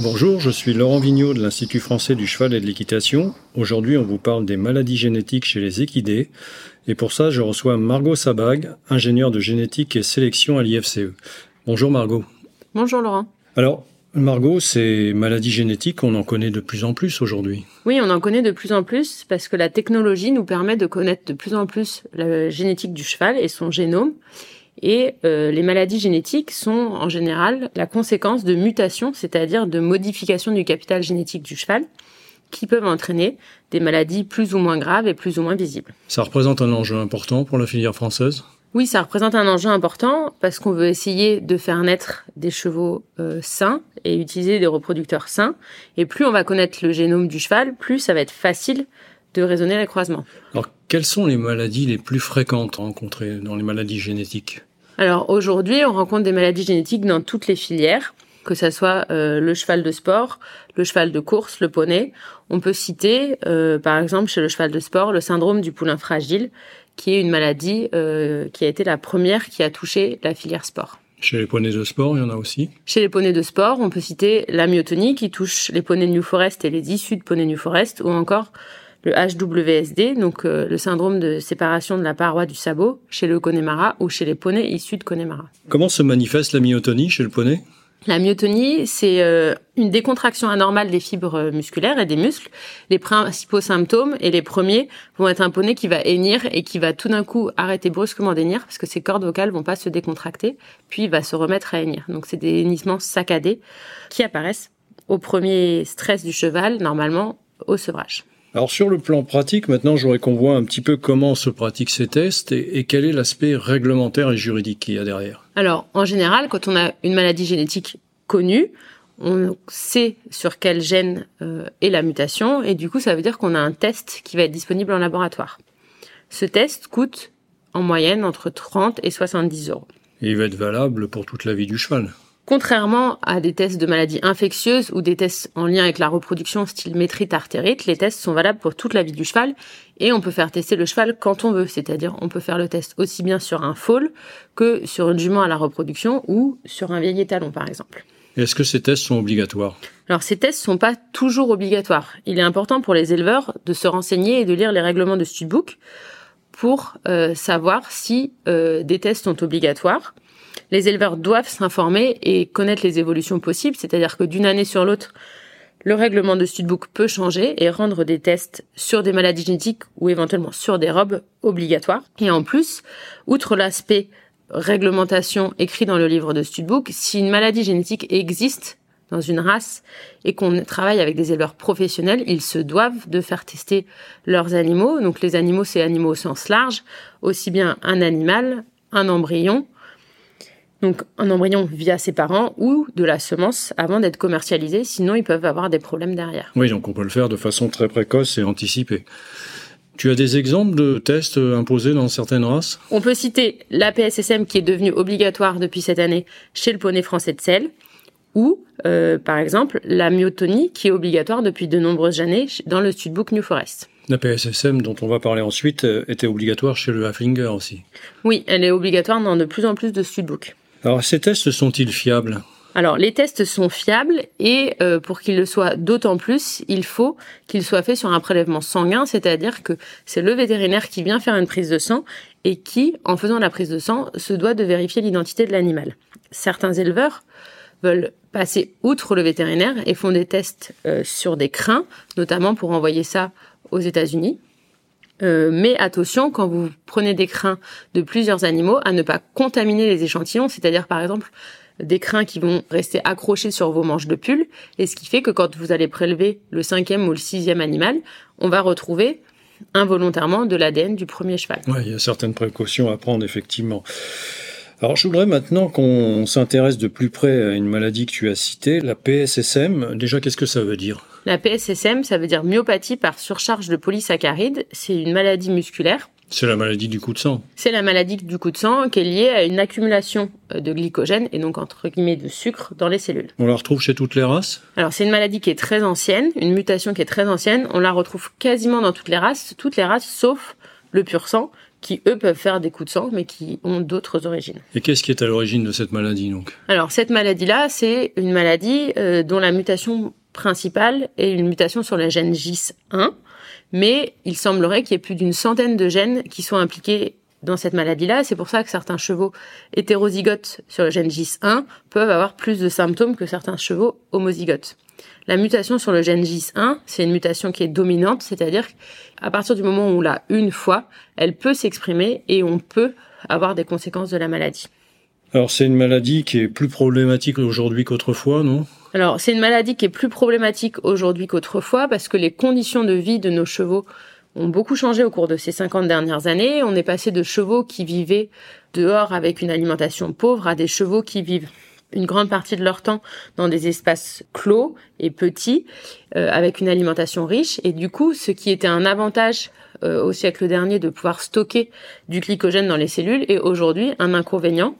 Bonjour, je suis Laurent Vigneault de l'Institut français du cheval et de l'équitation. Aujourd'hui, on vous parle des maladies génétiques chez les équidés. Et pour ça, je reçois Margot Sabag, ingénieure de génétique et sélection à l'IFCE. Bonjour Margot. Bonjour Laurent. Alors, Margot, ces maladies génétiques, on en connaît de plus en plus aujourd'hui. Oui, on en connaît de plus en plus parce que la technologie nous permet de connaître de plus en plus la génétique du cheval et son génome. Et euh, les maladies génétiques sont en général la conséquence de mutations, c'est-à-dire de modifications du capital génétique du cheval, qui peuvent entraîner des maladies plus ou moins graves et plus ou moins visibles. Ça représente un enjeu important pour la filière française? Oui, ça représente un enjeu important parce qu'on veut essayer de faire naître des chevaux euh, sains et utiliser des reproducteurs sains. Et plus on va connaître le génome du cheval, plus ça va être facile de raisonner les croisements. Alors, quelles sont les maladies les plus fréquentes rencontrées dans les maladies génétiques? Alors aujourd'hui, on rencontre des maladies génétiques dans toutes les filières, que ce soit euh, le cheval de sport, le cheval de course, le poney. On peut citer, euh, par exemple, chez le cheval de sport, le syndrome du poulain fragile, qui est une maladie euh, qui a été la première qui a touché la filière sport. Chez les poneys de sport, il y en a aussi Chez les poneys de sport, on peut citer la myotonie qui touche les poneys de New Forest et les issues de poneys New Forest, ou encore le HWSD, donc euh, le syndrome de séparation de la paroi du sabot, chez le Connemara ou chez les poneys issus de Connemara. Comment se manifeste la myotonie chez le poney? La myotonie, c'est euh, une décontraction anormale des fibres musculaires et des muscles. Les principaux symptômes et les premiers vont être un poney qui va hennir et qui va tout d'un coup arrêter brusquement d'hennir parce que ses cordes vocales vont pas se décontracter, puis il va se remettre à hennir. Donc c'est des hennissements saccadés qui apparaissent au premier stress du cheval, normalement au sevrage. Alors sur le plan pratique, maintenant j'aurais qu'on voit un petit peu comment se pratiquent ces tests et, quel est l'aspect réglementaire et juridique qu'il y a derrière. Alors en général, quand on a une maladie génétique connue, on sait sur quel gène euh, est la mutation et du coup ça veut dire qu'on a un test qui va être disponible en laboratoire. Ce test coûte en moyenne entre 30 et 70 euros. Et il va être valable pour toute la vie du cheval. Contrairement à des tests de maladies infectieuses ou des tests en lien avec la reproduction style métrite artérite, les tests sont valables pour toute la vie du cheval et on peut faire tester le cheval quand on veut, c'est-à-dire on peut faire le test aussi bien sur un foal que sur une jument à la reproduction ou sur un vieil étalon par exemple. Est-ce que ces tests sont obligatoires? Alors ces tests sont pas toujours obligatoires. Il est important pour les éleveurs de se renseigner et de lire les règlements de Studbook pour euh, savoir si euh, des tests sont obligatoires les éleveurs doivent s'informer et connaître les évolutions possibles, c'est-à-dire que d'une année sur l'autre, le règlement de Studbook peut changer et rendre des tests sur des maladies génétiques ou éventuellement sur des robes obligatoires. Et en plus, outre l'aspect réglementation écrit dans le livre de Studbook, si une maladie génétique existe dans une race et qu'on travaille avec des éleveurs professionnels, ils se doivent de faire tester leurs animaux. Donc les animaux, c'est animaux au sens large, aussi bien un animal, un embryon, donc un embryon via ses parents ou de la semence avant d'être commercialisé, sinon ils peuvent avoir des problèmes derrière. Oui, donc on peut le faire de façon très précoce et anticipée. Tu as des exemples de tests imposés dans certaines races? On peut citer la PSSM qui est devenue obligatoire depuis cette année chez le poney français de sel, ou euh, par exemple la myotonie qui est obligatoire depuis de nombreuses années dans le Studbook New Forest. La PSSM, dont on va parler ensuite, euh, était obligatoire chez le Haflinger aussi. Oui, elle est obligatoire dans de plus en plus de Studbook. Alors ces tests sont-ils fiables? Alors les tests sont fiables et euh, pour qu'ils le soient d'autant plus, il faut qu'ils soient faits sur un prélèvement sanguin, c'est-à-dire que c'est le vétérinaire qui vient faire une prise de sang et qui, en faisant la prise de sang, se doit de vérifier l'identité de l'animal. Certains éleveurs veulent passer outre le vétérinaire et font des tests euh, sur des crins, notamment pour envoyer ça aux États-Unis. Euh, mais attention, quand vous prenez des crins de plusieurs animaux, à ne pas contaminer les échantillons, c'est-à-dire par exemple des crins qui vont rester accrochés sur vos manches de pull, et ce qui fait que quand vous allez prélever le cinquième ou le sixième animal, on va retrouver involontairement de l'ADN du premier cheval. Oui, il y a certaines précautions à prendre, effectivement. Alors je voudrais maintenant qu'on s'intéresse de plus près à une maladie que tu as citée, la PSSM. Déjà, qu'est-ce que ça veut dire? La PSSM, ça veut dire myopathie par surcharge de polysaccharides. C'est une maladie musculaire. C'est la maladie du coup de sang. C'est la maladie du coup de sang qui est liée à une accumulation euh, de glycogène et donc entre guillemets de sucre dans les cellules. On la retrouve chez toutes les races? Alors c'est une maladie qui est très ancienne, une mutation qui est très ancienne. On la retrouve quasiment dans toutes les races, toutes les races sauf le pur sang qui eux peuvent faire des coups de sang mais qui ont d'autres origines. Et qu'est-ce qui est à l'origine de cette maladie donc? Alors cette maladie-là, c'est une maladie euh, dont la mutation principale est une mutation sur le gène GIS1 mais il semblerait qu'il y ait plus d'une centaine de gènes qui sont impliqués dans cette maladie-là. C'est pour ça que certains chevaux hétérozygotes sur le gène GIS1 peuvent avoir plus de symptômes que certains chevaux homozygotes. La mutation sur le gène GIS1, c'est une mutation qui est dominante, c'est-à-dire qu'à partir du moment où on l'a une fois, elle peut s'exprimer et on peut avoir des conséquences de la maladie. Alors c'est une maladie qui est plus problématique aujourd'hui qu'autrefois, non? Alors, c'est une maladie qui est plus problématique aujourd'hui qu'autrefois parce que les conditions de vie de nos chevaux ont beaucoup changé au cours de ces 50 dernières années. On est passé de chevaux qui vivaient dehors avec une alimentation pauvre à des chevaux qui vivent une grande partie de leur temps dans des espaces clos et petits, euh, avec une alimentation riche. Et du coup, ce qui était un avantage euh, au siècle dernier de pouvoir stocker du glycogène dans les cellules est aujourd'hui un inconvénient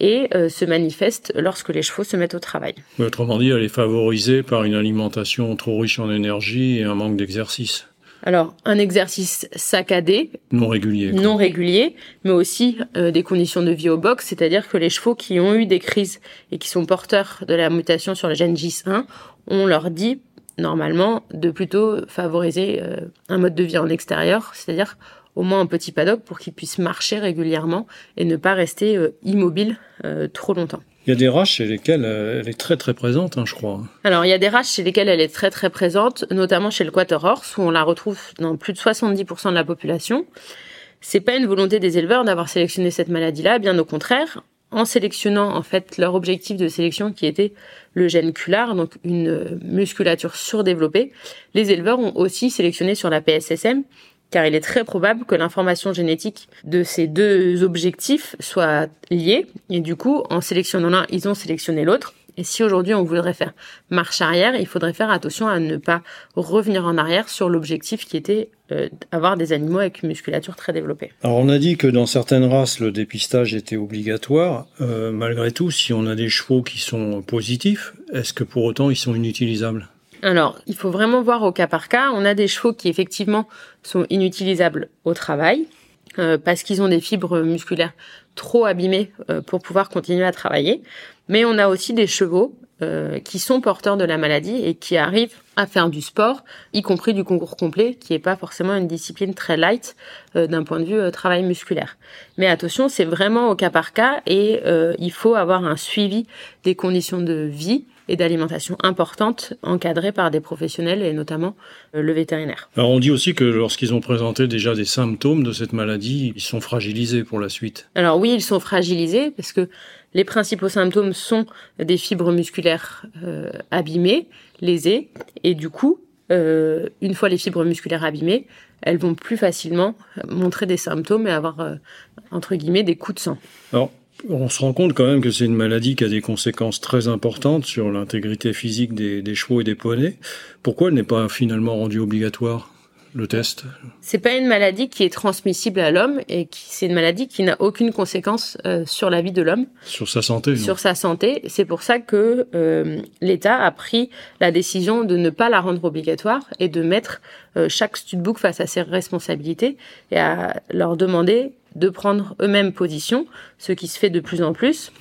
et euh, se manifeste lorsque les chevaux se mettent au travail. autrement dit, elle est favorisée par une alimentation trop riche en énergie et un manque d'exercice. Alors, un exercice saccadé, non régulier, non régulier, mais aussi euh, des conditions de vie au box, c'est-à-dire que les chevaux qui ont eu des crises et qui sont porteurs de la mutation sur le gène GIS1, on leur dit normalement de plutôt favoriser euh, un mode de vie en extérieur, c'est-à-dire au moins un petit paddock pour qu'ils puissent marcher régulièrement et ne pas rester euh, immobile euh, trop longtemps. Il y a des races chez lesquelles euh, elle est très très présente, hein, je crois. Alors il y a des races chez lesquelles elle est très très présente, notamment chez le Quarter Horse où on la retrouve dans plus de 70% de la population. C'est pas une volonté des éleveurs d'avoir sélectionné cette maladie-là, bien au contraire. En sélectionnant en fait leur objectif de sélection qui était le gène cular, donc une musculature surdéveloppée, les éleveurs ont aussi sélectionné sur la PSSM car il est très probable que l'information génétique de ces deux objectifs soit liée. Et du coup, en sélectionnant l'un, ils ont sélectionné l'autre. Et si aujourd'hui on voudrait faire marche arrière, il faudrait faire attention à ne pas revenir en arrière sur l'objectif qui était euh, d'avoir des animaux avec une musculature très développée. Alors on a dit que dans certaines races le dépistage était obligatoire. Euh, malgré tout, si on a des chevaux qui sont positifs, est-ce que pour autant ils sont inutilisables? Alors, il faut vraiment voir au cas par cas. On a des chevaux qui effectivement sont inutilisables au travail euh, parce qu'ils ont des fibres musculaires trop abîmées euh, pour pouvoir continuer à travailler. Mais on a aussi des chevaux euh, qui sont porteurs de la maladie et qui arrivent à faire du sport, y compris du concours complet, qui n'est pas forcément une discipline très light d'un point de vue travail musculaire. Mais attention, c'est vraiment au cas par cas et il faut avoir un suivi des conditions de vie et d'alimentation importante encadrée par des professionnels et notamment euh, le vétérinaire. Alors on dit aussi que lorsqu'ils ont présenté déjà des symptômes de cette maladie, ils sont fragilisés pour la suite. Alors oui, ils sont fragilisés parce que les principaux symptômes sont des fibres musculaires euh, abîmées, lésées, et du coup, euh, une fois les fibres musculaires abîmées, elles vont plus facilement montrer des symptômes et avoir, entre guillemets, des coups de sang. Alors, on se rend compte quand même que c'est une maladie qui a des conséquences très importantes sur l'intégrité physique des, chevaux et des poneys. Pourquoi elle n'est pas finalement rendue obligatoire le test? C'est pas une maladie qui est transmissible à l'homme et qui c'est une maladie qui n'a aucune conséquence euh, sur la vie de l'homme. Sur sa santé. Sur sa santé. C'est pour ça que euh, l'État a pris la décision de ne pas la rendre obligatoire et de mettre euh, chaque studbook face à ses responsabilités et à leur demander de prendre eux-mêmes position, ce qui se fait de plus en plus.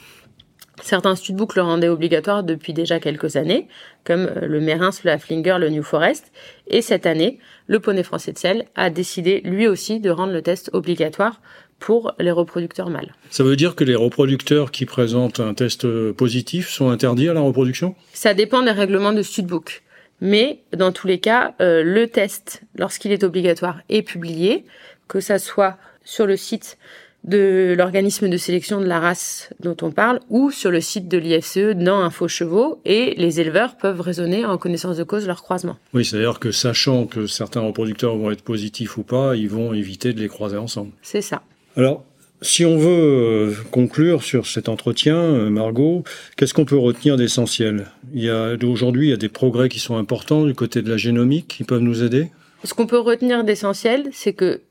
Certains studbooks le rendaient obligatoire depuis déjà quelques années, comme euh, le Mérins, le Haflinger, le New Forest. Et cette année, le Poney français de sel a décidé lui aussi de rendre le test obligatoire pour les reproducteurs mâles. Ça veut dire que les reproducteurs qui présentent un test positif sont interdits à la reproduction? Ça dépend des règlements de studbook. Mais dans tous les cas, euh, le test, lorsqu'il est obligatoire, est publié, que ça soit sur le site de l'organisme de sélection de la race dont on parle ou sur le site de l'IFCE dans Info Chevaux et les éleveurs peuvent raisonner en connaissance de cause leur croisement. Oui, c'est-à-dire que sachant que certains reproducteurs vont être positifs ou pas, ils vont éviter de les croiser ensemble. C'est ça. Alors, Si on veut euh, conclure sur cet entretien, euh, Margot, qu'est-ce qu'on peut retenir d'essentiel? Il y a aujourd'hui il y a des progrès qui sont importants du côté de la génomique qui peuvent nous aider? Ce qu'on peut retenir d'essentiel, c'est que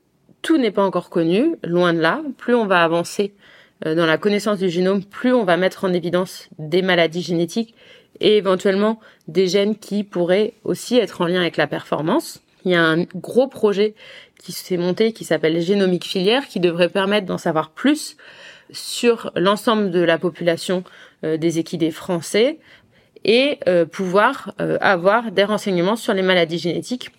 tout n'est pas encore connu, loin de là. Plus on va avancer euh, dans la connaissance du génome, plus on va mettre en évidence des maladies génétiques et éventuellement des gènes qui pourraient aussi être en lien avec la performance. Il y a un gros projet qui s'est monté qui s'appelle Génomique Filière qui devrait permettre d'en savoir plus sur l'ensemble de la population euh, des équidés français et euh, pouvoir avoir des renseignements sur les maladies génétiques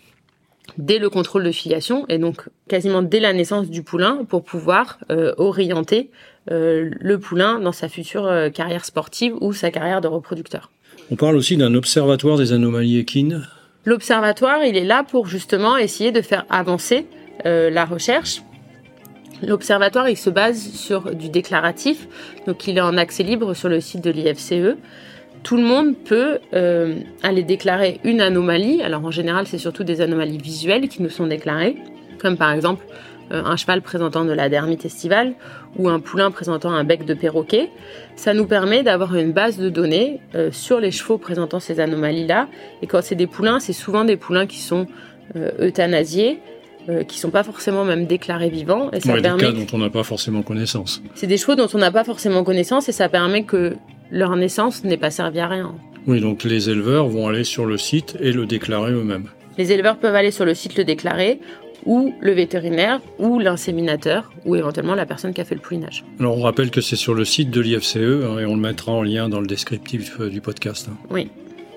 dès le contrôle de filiation et donc quasiment dès la naissance du poulain pour pouvoir euh, orienter euh, le poulain dans sa future euh, carrière sportive ou sa carrière de reproducteur. On parle aussi d'un observatoire des anomalies équines. L'observatoire, il est là pour justement essayer de faire avancer la recherche. L'observatoire, il se base sur du déclaratif, donc il est en accès libre sur le site de l'IFCE tout le monde peut euh, aller déclarer une anomalie. Alors en général, c'est surtout des anomalies visuelles qui nous sont déclarées, comme par exemple euh, un cheval présentant de la dermite estivale ou un poulain présentant un bec de perroquet. Ça nous permet d'avoir une base de données euh, sur les chevaux présentant ces anomalies-là. Et quand c'est des poulains, c'est souvent des poulains qui sont euthanasiés, qui sont pas forcément même déclarés vivants. Et ça permet des cas dont on n'a pas forcément connaissance. C'est des chevaux dont on n'a pas forcément connaissance et ça permet que leur naissance n'est pas servie à rien. Oui, donc les éleveurs vont aller sur le site et le déclarer eux-mêmes. Les éleveurs peuvent aller sur le site le déclarer, ou le vétérinaire, ou l'inséminateur, ou éventuellement la personne qui a fait le poulinage. Alors on rappelle que c'est sur le site de l'IFCE, hein, et on le mettra en lien dans le descriptif euh, du podcast. Hein. Oui.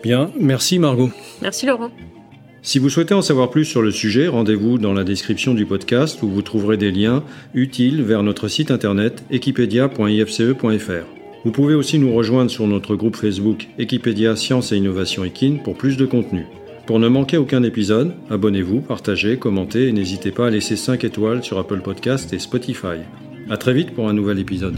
Bien, merci Margot. Merci Laurent. Si vous souhaitez en savoir plus sur le sujet, rendez-vous dans la description du podcast où vous trouverez des liens utiles vers notre site internet equipedia.ifce.fr. Vous pouvez aussi nous rejoindre sur notre groupe Facebook Equipédia Science et Innovation Equine pour plus de contenu. Pour ne manquer aucun épisode, abonnez-vous, partagez, commentez et n'hésitez pas à laisser 5 étoiles sur Apple Podcast et Spotify. À très vite pour un nouvel épisode.